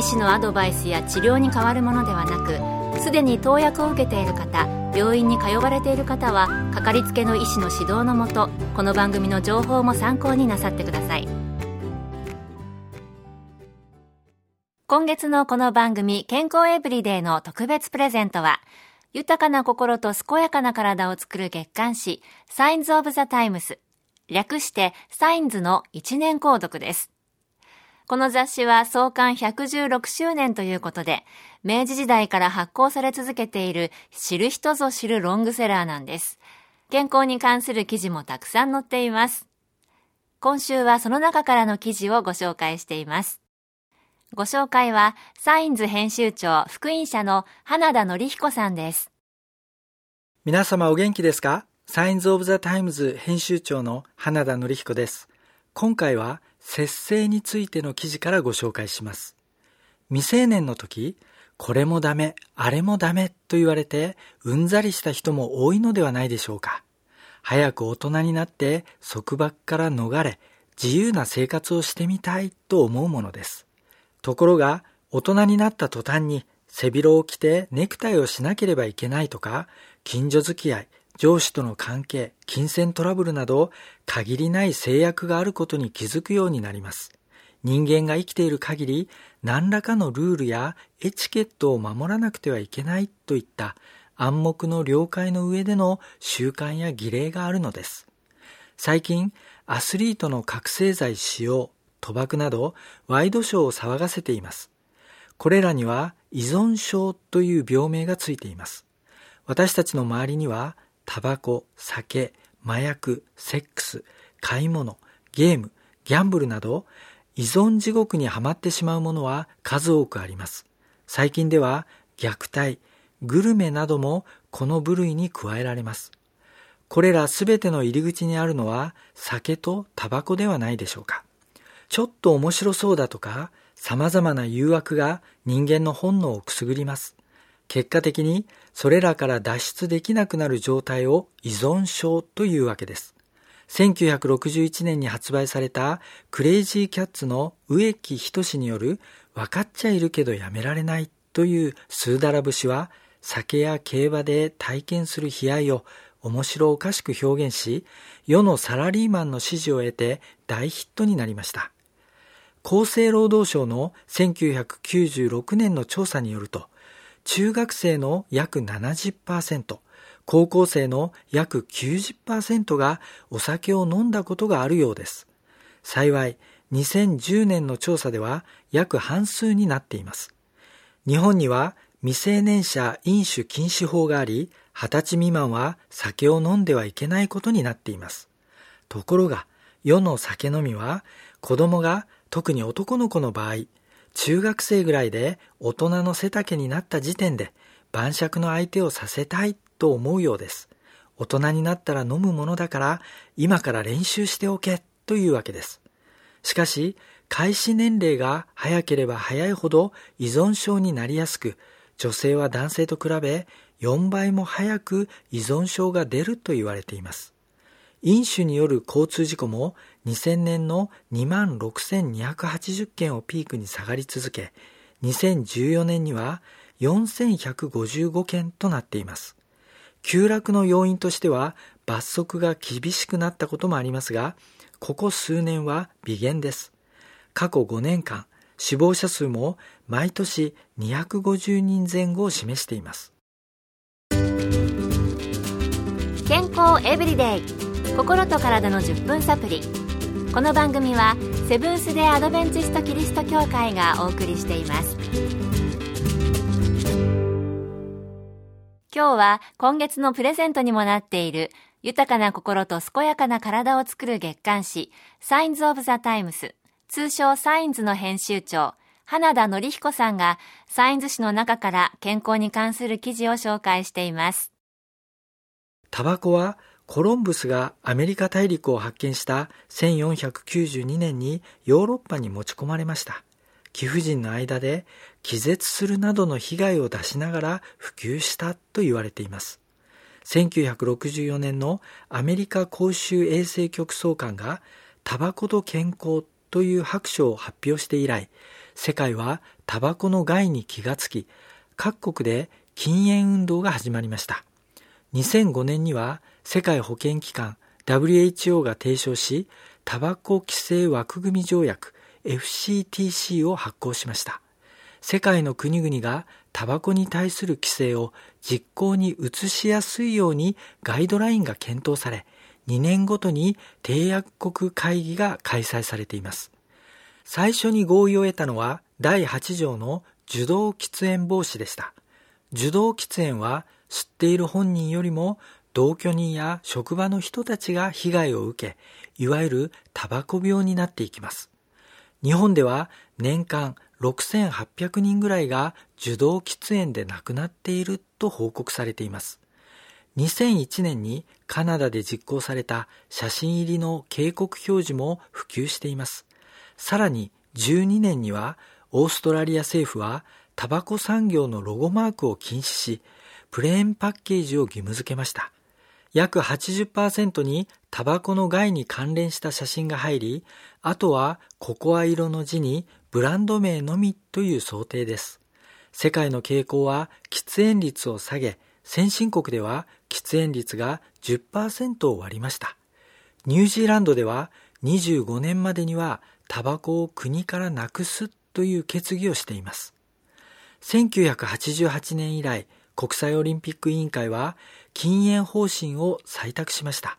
医師のアドバイスや治療に変わるものではなくすでに投薬を受けている方病院に通われている方はかかりつけの医師の指導のもとこの番組の情報も参考になさってください。今月のこの番組健康エブリデイの特別プレゼントは豊かな心と健やかな体を作る月刊誌サインズ・オブ・ザ・タイムス略してサインズの1年購読です。この雑誌は創刊116周年ということで、明治時代から発行され続けている知る人ぞ知るロングセラーなんです。健康に関する記事もたくさん載っています。今週はその中からの記事をご紹介しています。ご紹介は、サインズ編集長福音社の花田則彦さんです。皆様お元気ですか？サインズ・オブ・ザ・タイムズ編集長の花田則彦です。今回は節制についての記事からご紹介します。未成年の時、これもダメ、あれもダメと言われてうんざりした人も多いのではないでしょうか。早く大人になって束縛から逃れ、自由な生活をしてみたいと思うものです。ところが、大人になった途端に背広を着てネクタイをしなければいけないとか、近所付き合い、上司との関係、金銭トラブルなど、限りない制約があることに気づくようになります。人間が生きている限り、何らかのルールやエチケットを守らなくてはいけないといった暗黙の了解の上での習慣や儀礼があるのです。最近、アスリートの覚醒剤使用、賭博など、ワイドショーを騒がせています。これらには依存症という病名がついています。私たちの周りにはタバコ、酒、麻薬、セックス、買い物、ゲーム、ギャンブルなど依存地獄にはまってしまうものは数多くあります。最近では虐待、グルメなどもこの部類に加えられます。これらすべての入り口にあるのは酒とタバコではないでしょうか。ちょっと面白そうだとか様々な誘惑が人間の本能をくすぐります。結果的にそれらから脱出できなくなる状態を依存症というわけです。1961年に発売されたクレイジーキャッツの植木仁による分かっちゃいるけどやめられないというスーダラ節は酒や競馬で体験する悲哀を面白おかしく表現し世のサラリーマンの支持を得て大ヒットになりました。厚生労働省の1996年の調査によると中学生の約70%、高校生の約90%がお酒を飲んだことがあるようです。幸い、2010年の調査では約半数になっています。日本には未成年者飲酒禁止法があり、20歳未満は酒を飲んではいけないことになっています。ところが、世の酒飲みは子供が特に男の子の場合、中学生ぐらいで大人の背丈になった時点で晩酌の相手をさせたいと思うようです。大人になったら飲むものだから今から練習しておけというわけです。しかし、開始年齢が早ければ早いほど依存症になりやすく、女性は男性と比べ4倍も早く依存症が出ると言われています。飲酒による交通事故も2000年の2万6280件をピークに下がり続け、2014年には4155件となっています。急落の要因としては罰則が厳しくなったこともありますが、ここ数年は微減です。過去5年間、死亡者数も毎年250人前後を示しています。健康エブリデイ心と体の10分サプリ。この番組はセブンス・デ・アドベンチスト・キリスト教会がお送りしています。今日は今月のプレゼントにもなっている豊かな心と健やかな体を作る月刊誌サインズ・オブ・ザ・タイムス通称サインズの編集長花田則彦さんがサインズ紙の中から健康に関する記事を紹介しています。タバコはコロンブスがアメリカ大陸を発見した1492年にヨーロッパに持ち込まれました。貴婦人の間で気絶するなどの被害を出しながら普及したと言われています。1964年のアメリカ公衆衛生局総監がタバコと健康という白書を発表して以来、世界はタバコの害に気がつき、各国で禁煙運動が始まりました。2005年には世界保健機関 WHO が提唱し、タバコ規制枠組条約 FCTC を発行しました。世界の国々がタバコに対する規制を実行に移しやすいようにガイドラインが検討され、2年ごとに締約国会議が開催されています。最初に合意を得たのは第8条の受動喫煙防止でした。受動喫煙は吸っている本人よりも同居人や職場の人たちが被害を受け、いわゆるタバコ病になっていきます。日本では年間6800人ぐらいが受動喫煙で亡くなっていると報告されています。2001年にカナダで実行された写真入りの警告表示も普及しています。さらに12年にはオーストラリア政府はタバコ産業のロゴマークを禁止し、プレーンパッケージを義務付けました。約80%にタバコの害に関連した写真が入り、あとはココア色の字にブランド名のみという想定です。世界の傾向は喫煙率を下げ、先進国では喫煙率が10%を割りました。ニュージーランドでは25年までにはタバコを国からなくすという決議をしています。1988年以来、国際オリンピック委員会は禁煙方針を採択しました。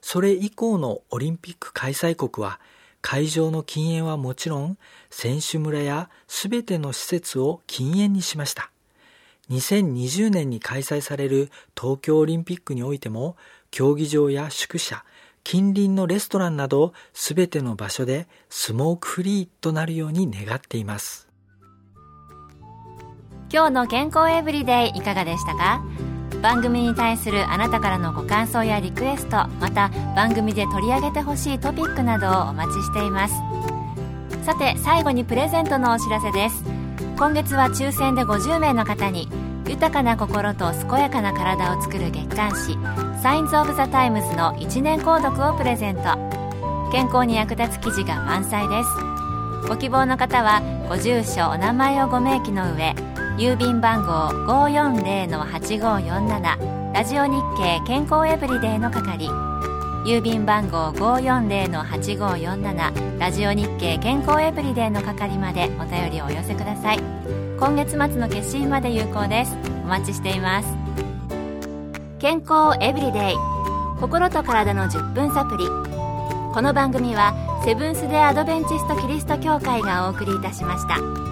それ以降のオリンピック開催国は会場の禁煙はもちろん選手村やすべての施設を禁煙にしました。2020年に開催される東京オリンピックにおいても競技場や宿舎、近隣のレストランなどすべての場所でスモークフリーとなるように願っています。今日の健康エブリデイいかがでしたか？番組に対するあなたからのご感想やリクエストまた番組で取り上げてほしいトピックなどをお待ちしています。さて最後にプレゼントのお知らせです。今月は抽選で50名の方に豊かな心と健やかな体を作る月刊誌サインズ・オブ・ザ・タイムズの1年購読をプレゼント。健康に役立つ記事が満載です。ご希望の方はご住所お名前をご明記の上郵便番号540-8547ラジオ日経健康エブリデイの係。郵便番号540-8547ラジオ日経健康エブリデイの係までお便りをお寄せください。今月末の決心まで有効です。お待ちしています。健康エブリデイ心と体の10分サプリ。この番組はセブンス・デ・アドベンチスト・キリスト教会がお送りいたしました。